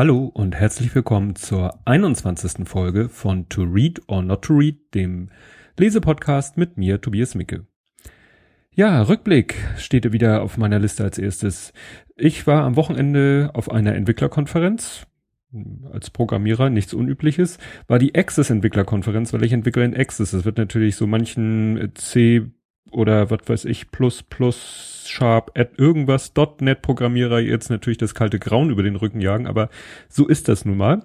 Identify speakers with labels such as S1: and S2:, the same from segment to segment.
S1: Hallo und herzlich willkommen zur 21. Folge von To Read or Not to Read, dem Lesepodcast mit mir, Tobias Micke. Ja, Rückblick steht wieder auf meiner Liste als erstes. Ich war am Wochenende auf einer Entwicklerkonferenz. Als Programmierer nichts Unübliches, war die Access Entwicklerkonferenz, weil ich entwickle in Access. Das wird natürlich so manchen C oder was weiß ich, plus, plus, sharp, at irgendwas, .NET Programmierer jetzt natürlich das kalte Grauen über den Rücken jagen, aber so ist das nun mal.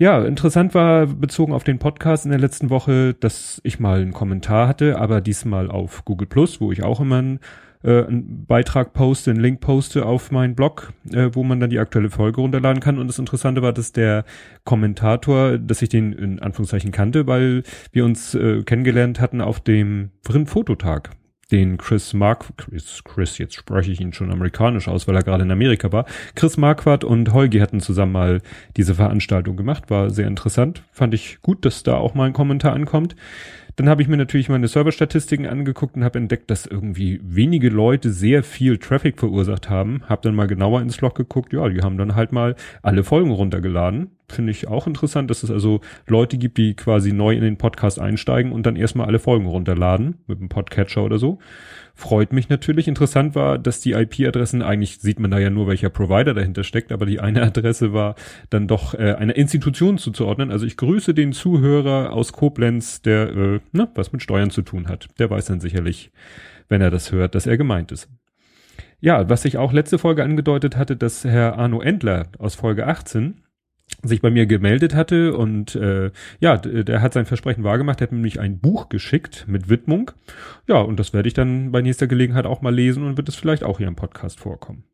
S1: Ja, interessant war bezogen auf den Podcast in der letzten Woche, dass ich mal einen Kommentar hatte, aber diesmal auf Google Plus, wo ich auch immer einen, äh, einen Beitrag poste, einen Link poste auf meinen Blog, äh, wo man dann die aktuelle Folge runterladen kann. Und das Interessante war, dass der Kommentator, dass ich den in Anführungszeichen kannte, weil wir uns äh, kennengelernt hatten auf dem Fototag den Chris Mark, Chris, Chris, jetzt spreche ich ihn schon amerikanisch aus, weil er gerade in Amerika war. Chris Marquardt und Holgi hatten zusammen mal diese Veranstaltung gemacht, war sehr interessant. Fand ich gut, dass da auch mal ein Kommentar ankommt. Dann habe ich mir natürlich meine Serverstatistiken angeguckt und habe entdeckt, dass irgendwie wenige Leute sehr viel Traffic verursacht haben. Habe dann mal genauer ins Log geguckt. Ja, die haben dann halt mal alle Folgen runtergeladen. Finde ich auch interessant, dass es also Leute gibt, die quasi neu in den Podcast einsteigen und dann erstmal alle Folgen runterladen mit einem Podcatcher oder so freut mich natürlich. Interessant war, dass die IP-Adressen, eigentlich sieht man da ja nur, welcher Provider dahinter steckt, aber die eine Adresse war dann doch äh, einer Institution zuzuordnen. Also ich grüße den Zuhörer aus Koblenz, der äh, na, was mit Steuern zu tun hat. Der weiß dann sicherlich, wenn er das hört, dass er gemeint ist. Ja, was ich auch letzte Folge angedeutet hatte, dass Herr Arno Endler aus Folge 18 sich bei mir gemeldet hatte und äh, ja, der hat sein Versprechen wahrgemacht, er hat nämlich ein Buch geschickt mit Widmung. Ja, und das werde ich dann bei nächster Gelegenheit auch mal lesen und wird es vielleicht auch hier im Podcast vorkommen.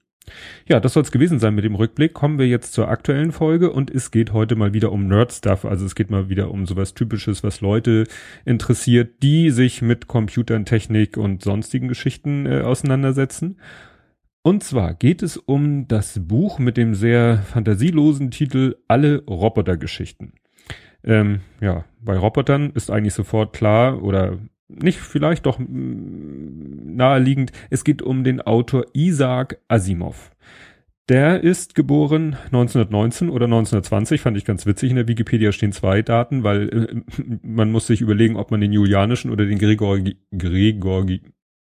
S1: Ja, das soll es gewesen sein mit dem Rückblick. Kommen wir jetzt zur aktuellen Folge und es geht heute mal wieder um Nerd-Stuff. Also es geht mal wieder um sowas Typisches, was Leute interessiert, die sich mit Computern, Technik und sonstigen Geschichten äh, auseinandersetzen. Und zwar geht es um das Buch mit dem sehr fantasielosen Titel Alle Robotergeschichten. Ähm, ja, bei Robotern ist eigentlich sofort klar oder nicht vielleicht doch mm, naheliegend, es geht um den Autor Isaac Asimov. Der ist geboren 1919 oder 1920, fand ich ganz witzig. In der Wikipedia stehen zwei Daten, weil äh, man muss sich überlegen, ob man den julianischen oder den Gregor, Gregor,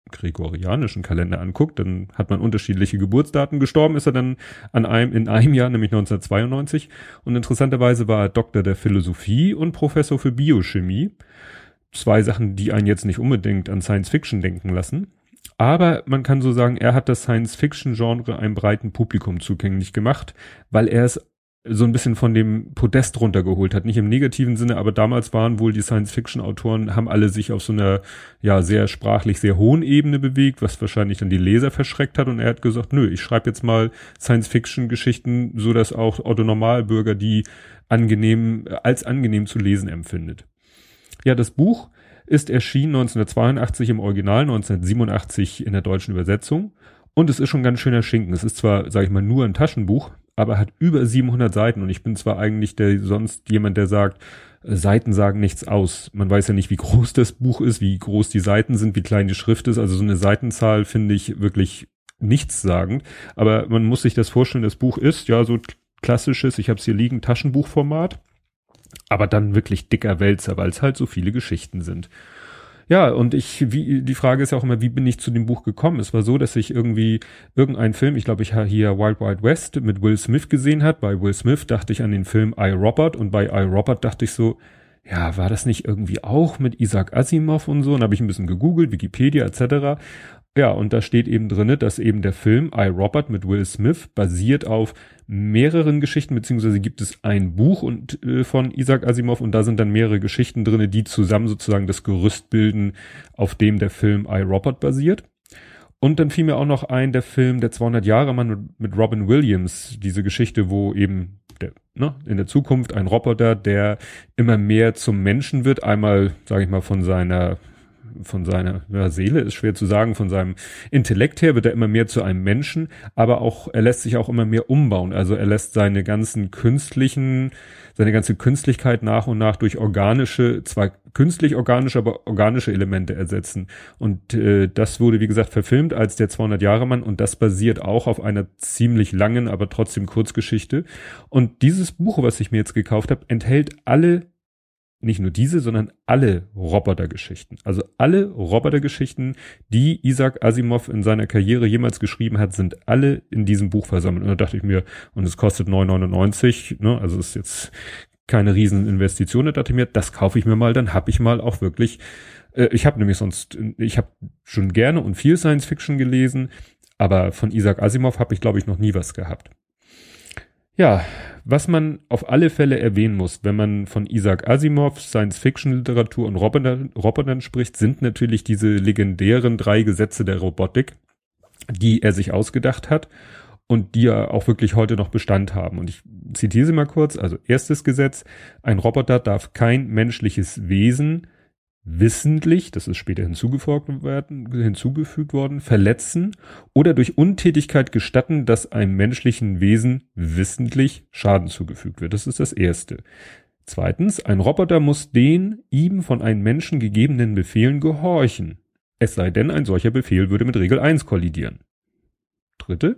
S1: gregorianischen Kalender anguckt, dann hat man unterschiedliche Geburtsdaten. Gestorben ist er dann an einem, in einem Jahr, nämlich 1992. Und interessanterweise war er Doktor der Philosophie und Professor für Biochemie. Zwei Sachen, die einen jetzt nicht unbedingt an Science Fiction denken lassen. Aber man kann so sagen, er hat das Science-Fiction-Genre einem breiten Publikum zugänglich gemacht, weil er es so ein bisschen von dem Podest runtergeholt hat. Nicht im negativen Sinne, aber damals waren wohl die Science-Fiction-Autoren, haben alle sich auf so einer, ja, sehr sprachlich sehr hohen Ebene bewegt, was wahrscheinlich dann die Leser verschreckt hat. Und er hat gesagt, nö, ich schreibe jetzt mal Science-Fiction-Geschichten, so dass auch Otto Normalbürger die angenehm, als angenehm zu lesen empfindet. Ja, das Buch ist erschienen 1982 im Original, 1987 in der deutschen Übersetzung. Und es ist schon ganz schöner Schinken. Es ist zwar, sage ich mal, nur ein Taschenbuch, aber hat über 700 Seiten und ich bin zwar eigentlich der sonst jemand, der sagt, äh, Seiten sagen nichts aus. Man weiß ja nicht, wie groß das Buch ist, wie groß die Seiten sind, wie klein die Schrift ist. Also so eine Seitenzahl finde ich wirklich nichtssagend. Aber man muss sich das vorstellen, das Buch ist ja so klassisches, ich habe es hier liegen, Taschenbuchformat. Aber dann wirklich dicker Wälzer, weil es halt so viele Geschichten sind. Ja, und ich, wie, die Frage ist ja auch immer, wie bin ich zu dem Buch gekommen? Es war so, dass ich irgendwie irgendeinen Film, ich glaube, ich habe hier Wild Wild West mit Will Smith gesehen hat. Bei Will Smith dachte ich an den Film I, Robert und bei I, Robert dachte ich so, ja, war das nicht irgendwie auch mit Isaac Asimov und so? Und habe ich ein bisschen gegoogelt, Wikipedia etc. Ja, und da steht eben drinne, dass eben der Film I, Robert mit Will Smith basiert auf mehreren Geschichten, beziehungsweise gibt es ein Buch und, äh, von Isaac Asimov und da sind dann mehrere Geschichten drinne, die zusammen sozusagen das Gerüst bilden, auf dem der Film I, Robert basiert. Und dann fiel mir auch noch ein, der Film Der 200 Jahre Mann mit, Robin Williams, diese Geschichte, wo eben der, ne, in der Zukunft ein Roboter, der immer mehr zum Menschen wird, einmal, sage ich mal, von seiner von seiner ja, Seele ist schwer zu sagen, von seinem Intellekt her wird er immer mehr zu einem Menschen, aber auch, er lässt sich auch immer mehr umbauen. Also er lässt seine ganzen künstlichen, seine ganze Künstlichkeit nach und nach durch organische, zwar künstlich organische, aber organische Elemente ersetzen. Und äh, das wurde, wie gesagt, verfilmt als der 200 Jahre Mann und das basiert auch auf einer ziemlich langen, aber trotzdem Kurzgeschichte. Und dieses Buch, was ich mir jetzt gekauft habe, enthält alle nicht nur diese, sondern alle Robotergeschichten. Also alle Robotergeschichten, die Isaac Asimov in seiner Karriere jemals geschrieben hat, sind alle in diesem Buch versammelt. Und da dachte ich mir, und es kostet 9,99, ne, also ist jetzt keine Rieseninvestition. Da dachte ich mir, das kaufe ich mir mal, dann habe ich mal auch wirklich, äh, ich habe nämlich sonst, ich habe schon gerne und viel Science Fiction gelesen, aber von Isaac Asimov habe ich, glaube ich, noch nie was gehabt. Ja, was man auf alle Fälle erwähnen muss, wenn man von Isaac Asimov, Science-Fiction-Literatur und Robotern, spricht, sind natürlich diese legendären drei Gesetze der Robotik, die er sich ausgedacht hat und die ja auch wirklich heute noch Bestand haben. Und ich zitiere sie mal kurz. Also erstes Gesetz, ein Roboter darf kein menschliches Wesen wissentlich, das ist später hinzugefügt werden, hinzugefügt worden, verletzen oder durch Untätigkeit gestatten, dass einem menschlichen Wesen wissentlich Schaden zugefügt wird. Das ist das erste. Zweitens, ein Roboter muss den ihm von einem Menschen gegebenen Befehlen gehorchen. Es sei denn, ein solcher Befehl würde mit Regel 1 kollidieren. Dritte,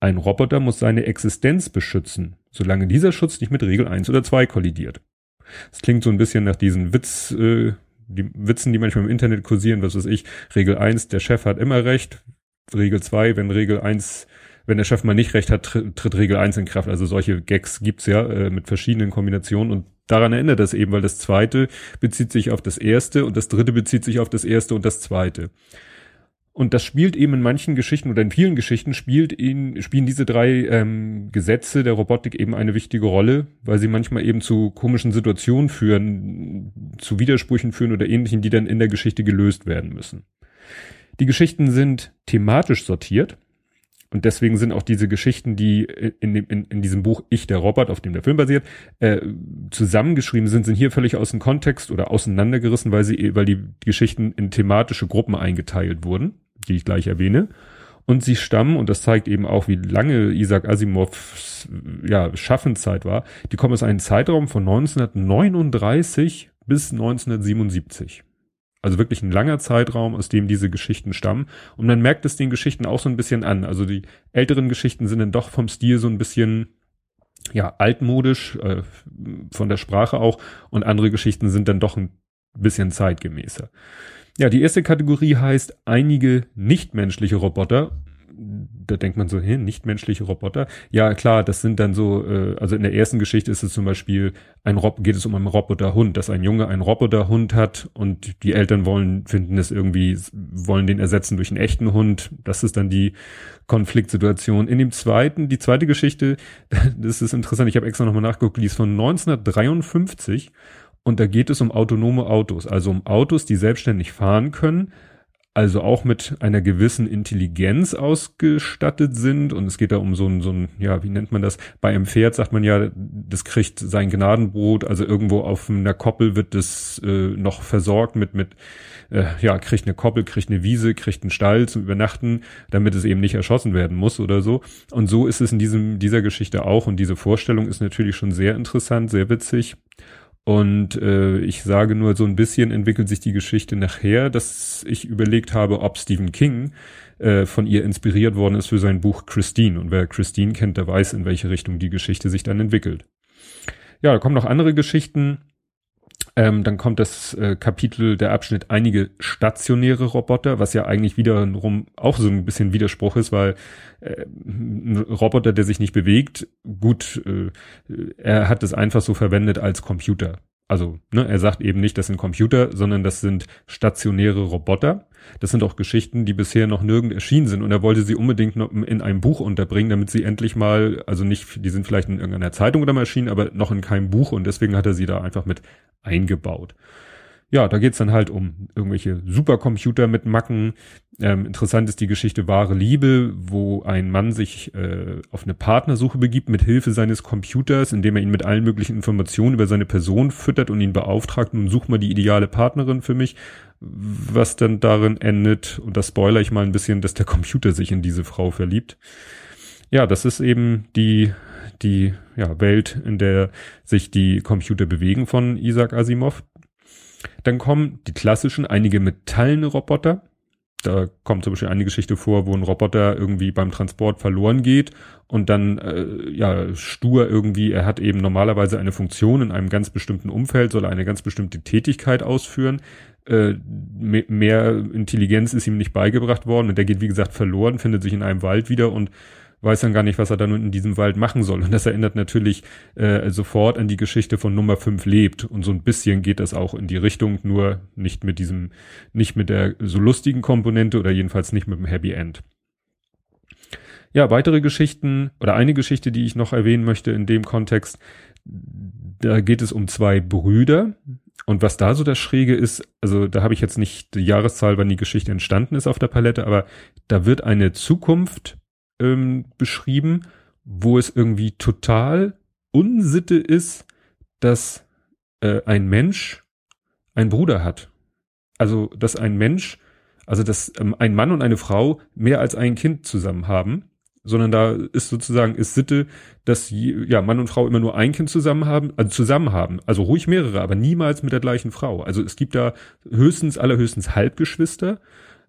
S1: ein Roboter muss seine Existenz beschützen, solange dieser Schutz nicht mit Regel 1 oder 2 kollidiert. Es klingt so ein bisschen nach diesen Witz, äh, die Witzen, die manchmal im Internet kursieren, was weiß ich. Regel 1, der Chef hat immer recht. Regel 2, wenn Regel 1, wenn der Chef mal nicht recht hat, tritt, tritt Regel 1 in Kraft. Also solche Gags gibt's ja äh, mit verschiedenen Kombinationen und daran erinnert das eben, weil das zweite bezieht sich auf das erste und das dritte bezieht sich auf das erste und das zweite. Und das spielt eben in manchen Geschichten oder in vielen Geschichten spielt ihn, spielen diese drei ähm, Gesetze der Robotik eben eine wichtige Rolle, weil sie manchmal eben zu komischen Situationen führen, zu Widersprüchen führen oder ähnlichen, die dann in der Geschichte gelöst werden müssen. Die Geschichten sind thematisch sortiert und deswegen sind auch diese Geschichten, die in, dem, in, in diesem Buch Ich der Robot, auf dem der Film basiert, äh, zusammengeschrieben sind, sind hier völlig aus dem Kontext oder auseinandergerissen, weil sie, weil die Geschichten in thematische Gruppen eingeteilt wurden die ich gleich erwähne. Und sie stammen, und das zeigt eben auch, wie lange Isaac Asimovs ja, Schaffenszeit war, die kommen aus einem Zeitraum von 1939 bis 1977. Also wirklich ein langer Zeitraum, aus dem diese Geschichten stammen. Und man merkt es den Geschichten auch so ein bisschen an. Also die älteren Geschichten sind dann doch vom Stil so ein bisschen ja altmodisch, äh, von der Sprache auch. Und andere Geschichten sind dann doch ein bisschen zeitgemäßer. Ja, die erste Kategorie heißt einige nichtmenschliche Roboter. Da denkt man so, hin, nichtmenschliche Roboter. Ja, klar, das sind dann so, äh, also in der ersten Geschichte ist es zum Beispiel, ein Rob geht es um einen Roboterhund, dass ein Junge einen Roboterhund hat und die Eltern wollen, finden es irgendwie, wollen den ersetzen durch einen echten Hund. Das ist dann die Konfliktsituation. In dem zweiten, die zweite Geschichte, das ist interessant, ich habe extra nochmal nachgeguckt, die ist von 1953 und da geht es um autonome Autos, also um Autos, die selbstständig fahren können, also auch mit einer gewissen Intelligenz ausgestattet sind. Und es geht da um so ein, so ein, ja, wie nennt man das? Bei einem Pferd sagt man ja, das kriegt sein Gnadenbrot, also irgendwo auf einer Koppel wird das äh, noch versorgt mit, mit, äh, ja, kriegt eine Koppel, kriegt eine Wiese, kriegt einen Stall zum Übernachten, damit es eben nicht erschossen werden muss oder so. Und so ist es in diesem, dieser Geschichte auch. Und diese Vorstellung ist natürlich schon sehr interessant, sehr witzig. Und äh, ich sage nur, so ein bisschen entwickelt sich die Geschichte nachher, dass ich überlegt habe, ob Stephen King äh, von ihr inspiriert worden ist für sein Buch Christine. Und wer Christine kennt, der weiß, in welche Richtung die Geschichte sich dann entwickelt. Ja, da kommen noch andere Geschichten. Ähm, dann kommt das äh, Kapitel, der Abschnitt einige stationäre Roboter, was ja eigentlich wiederum auch so ein bisschen Widerspruch ist, weil äh, ein Roboter, der sich nicht bewegt, gut, äh, er hat es einfach so verwendet als Computer. Also, ne, er sagt eben nicht, das sind Computer, sondern das sind stationäre Roboter. Das sind auch Geschichten, die bisher noch nirgend erschienen sind und er wollte sie unbedingt noch in einem Buch unterbringen, damit sie endlich mal, also nicht, die sind vielleicht in irgendeiner Zeitung oder mal erschienen, aber noch in keinem Buch und deswegen hat er sie da einfach mit eingebaut. Ja, da geht's dann halt um irgendwelche Supercomputer mit Macken. Ähm, interessant ist die Geschichte Wahre Liebe, wo ein Mann sich äh, auf eine Partnersuche begibt mit Hilfe seines Computers, indem er ihn mit allen möglichen Informationen über seine Person füttert und ihn beauftragt, nun such mal die ideale Partnerin für mich, was dann darin endet, und das spoiler ich mal ein bisschen, dass der Computer sich in diese Frau verliebt. Ja, das ist eben die die ja, Welt, in der sich die Computer bewegen von Isaac Asimov. Dann kommen die klassischen, einige metallene Roboter. Da kommt zum Beispiel eine Geschichte vor, wo ein Roboter irgendwie beim Transport verloren geht und dann äh, ja stur irgendwie, er hat eben normalerweise eine Funktion in einem ganz bestimmten Umfeld, soll eine ganz bestimmte Tätigkeit ausführen. Äh, mehr Intelligenz ist ihm nicht beigebracht worden und der geht wie gesagt verloren, findet sich in einem Wald wieder und weiß dann gar nicht, was er dann in diesem Wald machen soll. Und das erinnert natürlich äh, sofort an die Geschichte von Nummer 5 lebt. Und so ein bisschen geht das auch in die Richtung, nur nicht mit diesem, nicht mit der so lustigen Komponente oder jedenfalls nicht mit dem Happy End. Ja, weitere Geschichten oder eine Geschichte, die ich noch erwähnen möchte in dem Kontext, da geht es um zwei Brüder. Und was da so das Schräge ist, also da habe ich jetzt nicht die Jahreszahl, wann die Geschichte entstanden ist auf der Palette, aber da wird eine Zukunft ähm, beschrieben, wo es irgendwie total Unsitte ist, dass äh, ein Mensch einen Bruder hat. Also, dass ein Mensch, also dass ähm, ein Mann und eine Frau mehr als ein Kind zusammen haben, sondern da ist sozusagen ist Sitte, dass ja Mann und Frau immer nur ein Kind zusammen haben, also zusammen haben, also ruhig mehrere, aber niemals mit der gleichen Frau. Also es gibt da höchstens allerhöchstens Halbgeschwister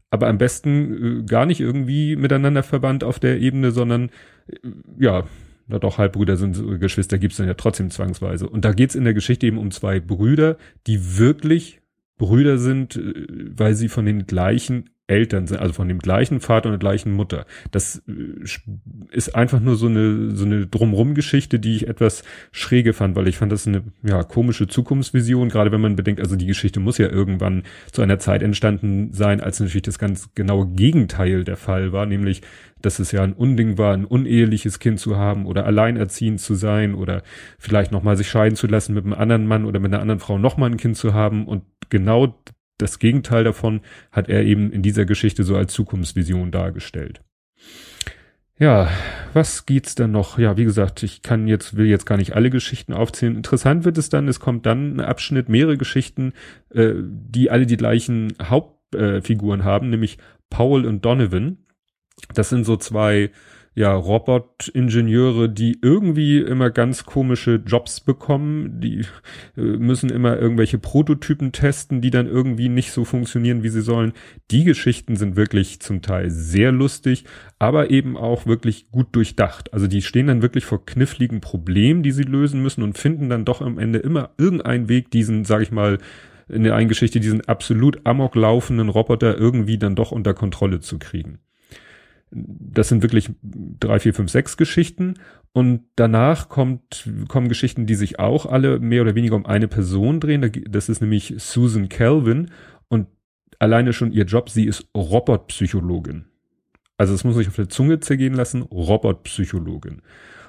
S1: aber am besten äh, gar nicht irgendwie miteinander verbannt auf der Ebene, sondern äh, ja, na doch, Halbbrüder sind äh, Geschwister, gibt's dann ja trotzdem zwangsweise. Und da geht's in der Geschichte eben um zwei Brüder, die wirklich Brüder sind, äh, weil sie von den gleichen Eltern sind, also von dem gleichen Vater und der gleichen Mutter. Das äh, ist einfach nur so eine, so eine Drumrum-Geschichte, die ich etwas schräge fand, weil ich fand das eine, ja, komische Zukunftsvision, gerade wenn man bedenkt, also die Geschichte muss ja irgendwann zu einer Zeit entstanden sein, als natürlich das ganz genaue Gegenteil der Fall war, nämlich, dass es ja ein Unding war, ein uneheliches Kind zu haben oder alleinerziehend zu sein oder vielleicht nochmal sich scheiden zu lassen mit einem anderen Mann oder mit einer anderen Frau nochmal ein Kind zu haben und genau das Gegenteil davon hat er eben in dieser Geschichte so als Zukunftsvision dargestellt. Ja, was geht's denn noch? Ja, wie gesagt, ich kann jetzt, will jetzt gar nicht alle Geschichten aufzählen. Interessant wird es dann, es kommt dann ein Abschnitt, mehrere Geschichten, äh, die alle die gleichen Hauptfiguren äh, haben, nämlich Paul und Donovan. Das sind so zwei ja, Robotingenieure, die irgendwie immer ganz komische Jobs bekommen, die äh, müssen immer irgendwelche Prototypen testen, die dann irgendwie nicht so funktionieren, wie sie sollen. Die Geschichten sind wirklich zum Teil sehr lustig, aber eben auch wirklich gut durchdacht. Also die stehen dann wirklich vor kniffligen Problemen, die sie lösen müssen und finden dann doch am Ende immer irgendeinen Weg, diesen, sag ich mal, in der einen Geschichte diesen absolut amok laufenden Roboter irgendwie dann doch unter Kontrolle zu kriegen das sind wirklich drei, vier, fünf, sechs Geschichten. Und danach kommt, kommen Geschichten, die sich auch alle mehr oder weniger um eine Person drehen. Das ist nämlich Susan Calvin. Und alleine schon ihr Job, sie ist Robotpsychologin. Also es muss sich auf der Zunge zergehen lassen, Robotpsychologin.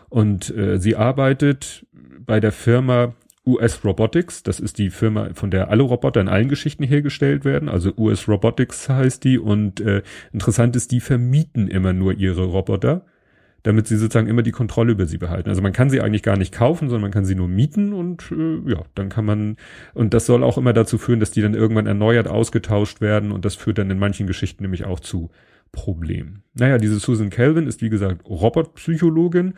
S1: Und äh, sie arbeitet bei der Firma US Robotics, das ist die Firma, von der alle Roboter in allen Geschichten hergestellt werden. Also US Robotics heißt die und äh, interessant ist, die vermieten immer nur ihre Roboter, damit sie sozusagen immer die Kontrolle über sie behalten. Also man kann sie eigentlich gar nicht kaufen, sondern man kann sie nur mieten und äh, ja, dann kann man und das soll auch immer dazu führen, dass die dann irgendwann erneuert ausgetauscht werden und das führt dann in manchen Geschichten nämlich auch zu Problemen. Naja, diese Susan Calvin ist wie gesagt Robotpsychologin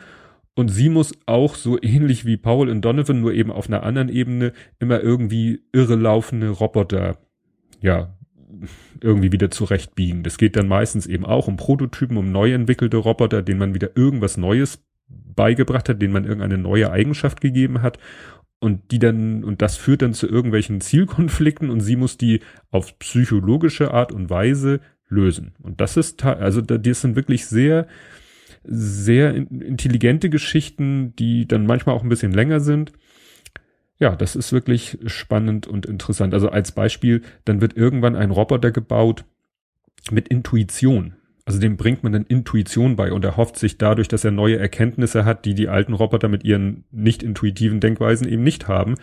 S1: und sie muss auch so ähnlich wie Paul und Donovan, nur eben auf einer anderen Ebene, immer irgendwie irrelaufende Roboter, ja, irgendwie wieder zurechtbiegen. Das geht dann meistens eben auch um Prototypen, um neu entwickelte Roboter, denen man wieder irgendwas Neues beigebracht hat, denen man irgendeine neue Eigenschaft gegeben hat und die dann, und das führt dann zu irgendwelchen Zielkonflikten und sie muss die auf psychologische Art und Weise lösen. Und das ist, also das sind wirklich sehr, sehr intelligente Geschichten, die dann manchmal auch ein bisschen länger sind. Ja, das ist wirklich spannend und interessant. Also als Beispiel, dann wird irgendwann ein Roboter gebaut mit Intuition. Also dem bringt man dann Intuition bei und er hofft sich dadurch, dass er neue Erkenntnisse hat, die die alten Roboter mit ihren nicht intuitiven Denkweisen eben nicht haben.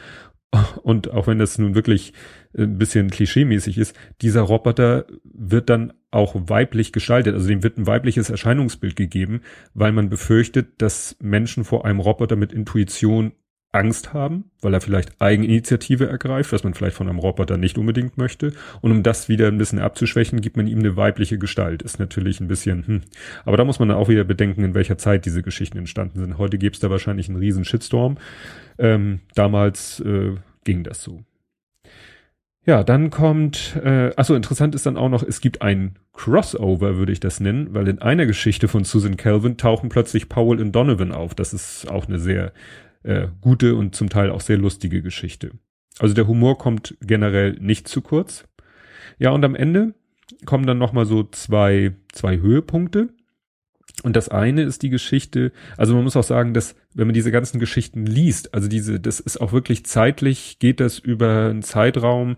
S1: Und auch wenn das nun wirklich ein bisschen klischeemäßig ist, dieser Roboter wird dann auch weiblich gestaltet. Also dem wird ein weibliches Erscheinungsbild gegeben, weil man befürchtet, dass Menschen vor einem Roboter mit Intuition Angst haben, weil er vielleicht Eigeninitiative ergreift, was man vielleicht von einem Roboter nicht unbedingt möchte. Und um das wieder ein bisschen abzuschwächen, gibt man ihm eine weibliche Gestalt. Ist natürlich ein bisschen, hm. Aber da muss man dann auch wieder bedenken, in welcher Zeit diese Geschichten entstanden sind. Heute gäbe es da wahrscheinlich einen riesen Shitstorm. Ähm, damals äh, ging das so. Ja, dann kommt, äh, achso, interessant ist dann auch noch, es gibt ein Crossover, würde ich das nennen, weil in einer Geschichte von Susan Calvin tauchen plötzlich Powell und Donovan auf. Das ist auch eine sehr äh, gute und zum Teil auch sehr lustige Geschichte. Also der Humor kommt generell nicht zu kurz. Ja, und am Ende kommen dann nochmal so zwei, zwei Höhepunkte. Und das eine ist die Geschichte, also man muss auch sagen, dass wenn man diese ganzen Geschichten liest, also diese, das ist auch wirklich zeitlich, geht das über einen Zeitraum,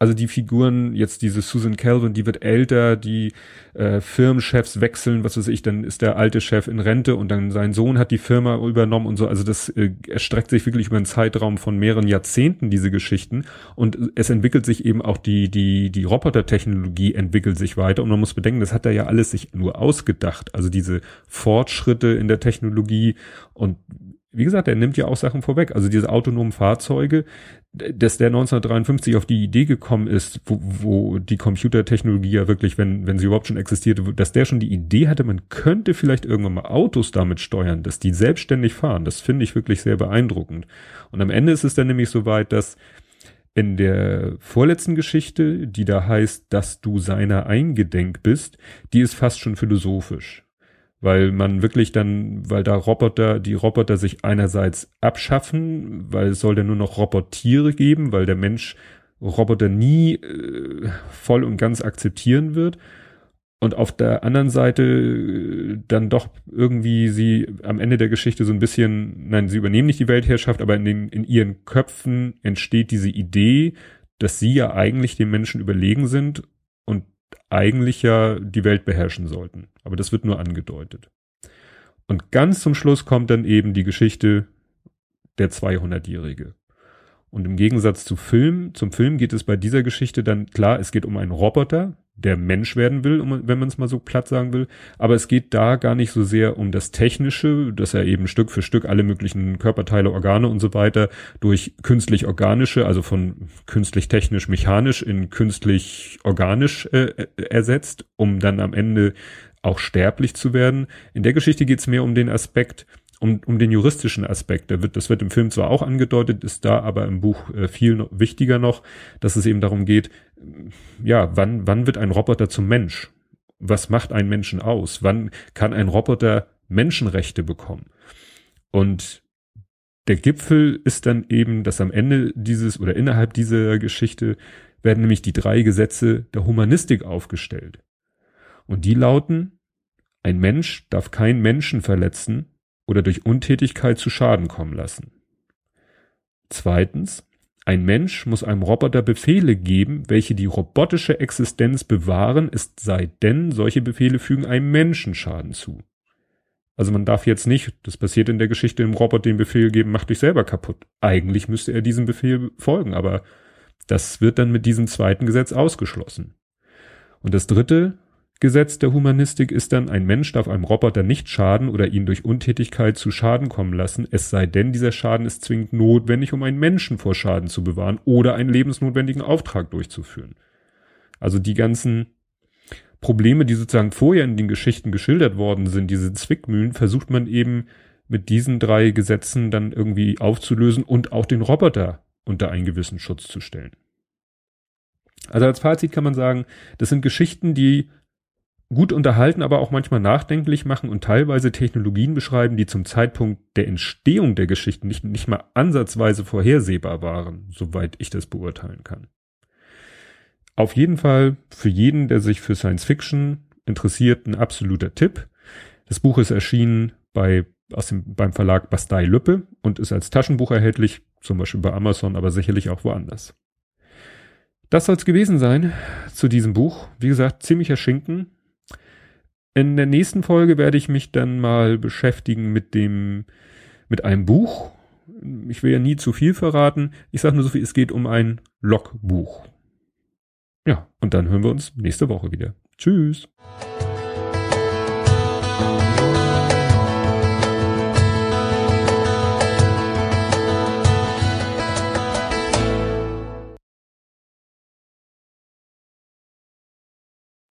S1: also die Figuren, jetzt diese Susan Calvin, die wird älter, die äh, Firmenchefs wechseln, was weiß ich, dann ist der alte Chef in Rente und dann sein Sohn hat die Firma übernommen und so. Also das äh, erstreckt sich wirklich über einen Zeitraum von mehreren Jahrzehnten, diese Geschichten. Und es entwickelt sich eben auch die, die, die Robotertechnologie entwickelt sich weiter. Und man muss bedenken, das hat er ja alles sich nur ausgedacht. Also diese Fortschritte in der Technologie und wie gesagt, er nimmt ja auch Sachen vorweg. Also diese autonomen Fahrzeuge, dass der 1953 auf die Idee gekommen ist, wo, wo die Computertechnologie ja wirklich, wenn, wenn sie überhaupt schon existierte, dass der schon die Idee hatte, man könnte vielleicht irgendwann mal Autos damit steuern, dass die selbstständig fahren. Das finde ich wirklich sehr beeindruckend. Und am Ende ist es dann nämlich so weit, dass in der vorletzten Geschichte, die da heißt, dass du seiner eingedenk bist, die ist fast schon philosophisch weil man wirklich dann, weil da Roboter, die Roboter sich einerseits abschaffen, weil es soll ja nur noch Robotiere geben, weil der Mensch Roboter nie äh, voll und ganz akzeptieren wird. Und auf der anderen Seite äh, dann doch irgendwie sie am Ende der Geschichte so ein bisschen, nein, sie übernehmen nicht die Weltherrschaft, aber in, den, in ihren Köpfen entsteht diese Idee, dass sie ja eigentlich den Menschen überlegen sind eigentlich ja die Welt beherrschen sollten. Aber das wird nur angedeutet. Und ganz zum Schluss kommt dann eben die Geschichte der 200-Jährige. Und im Gegensatz zu Film, zum Film geht es bei dieser Geschichte dann klar, es geht um einen Roboter, der Mensch werden will, wenn man es mal so platt sagen will. Aber es geht da gar nicht so sehr um das Technische, dass er eben Stück für Stück alle möglichen Körperteile, Organe und so weiter durch künstlich organische, also von künstlich technisch mechanisch in künstlich organisch äh, ersetzt, um dann am Ende auch sterblich zu werden. In der Geschichte geht es mehr um den Aspekt, um, um den juristischen Aspekt. Der wird, das wird im Film zwar auch angedeutet, ist da aber im Buch äh, viel noch, wichtiger noch, dass es eben darum geht, ja, wann, wann wird ein Roboter zum Mensch? Was macht einen Menschen aus? Wann kann ein Roboter Menschenrechte bekommen? Und der Gipfel ist dann eben, dass am Ende dieses oder innerhalb dieser Geschichte werden nämlich die drei Gesetze der Humanistik aufgestellt. Und die lauten, ein Mensch darf keinen Menschen verletzen oder durch Untätigkeit zu Schaden kommen lassen. Zweitens, ein Mensch muss einem Roboter Befehle geben, welche die robotische Existenz bewahren, es sei denn, solche Befehle fügen einem Menschen Schaden zu. Also man darf jetzt nicht, das passiert in der Geschichte, dem Roboter den Befehl geben, mach dich selber kaputt. Eigentlich müsste er diesem Befehl folgen, aber das wird dann mit diesem zweiten Gesetz ausgeschlossen. Und das dritte, Gesetz der Humanistik ist dann, ein Mensch darf einem Roboter nicht schaden oder ihn durch Untätigkeit zu Schaden kommen lassen, es sei denn, dieser Schaden ist zwingend notwendig, um einen Menschen vor Schaden zu bewahren oder einen lebensnotwendigen Auftrag durchzuführen. Also die ganzen Probleme, die sozusagen vorher in den Geschichten geschildert worden sind, diese Zwickmühlen, versucht man eben mit diesen drei Gesetzen dann irgendwie aufzulösen und auch den Roboter unter einen gewissen Schutz zu stellen. Also als Fazit kann man sagen, das sind Geschichten, die gut unterhalten, aber auch manchmal nachdenklich machen und teilweise Technologien beschreiben, die zum Zeitpunkt der Entstehung der Geschichten nicht, nicht mal ansatzweise vorhersehbar waren, soweit ich das beurteilen kann. Auf jeden Fall für jeden, der sich für Science Fiction interessiert, ein absoluter Tipp. Das Buch ist erschienen bei, aus dem, beim Verlag Bastei Lüppe und ist als Taschenbuch erhältlich, zum Beispiel bei Amazon, aber sicherlich auch woanders. Das soll es gewesen sein zu diesem Buch. Wie gesagt, ziemlicher Schinken, in der nächsten Folge werde ich mich dann mal beschäftigen mit dem, mit einem Buch, ich will ja nie zu viel verraten. Ich sage nur so viel, es geht um ein Logbuch. Ja, und dann hören wir uns nächste Woche wieder. Tschüss.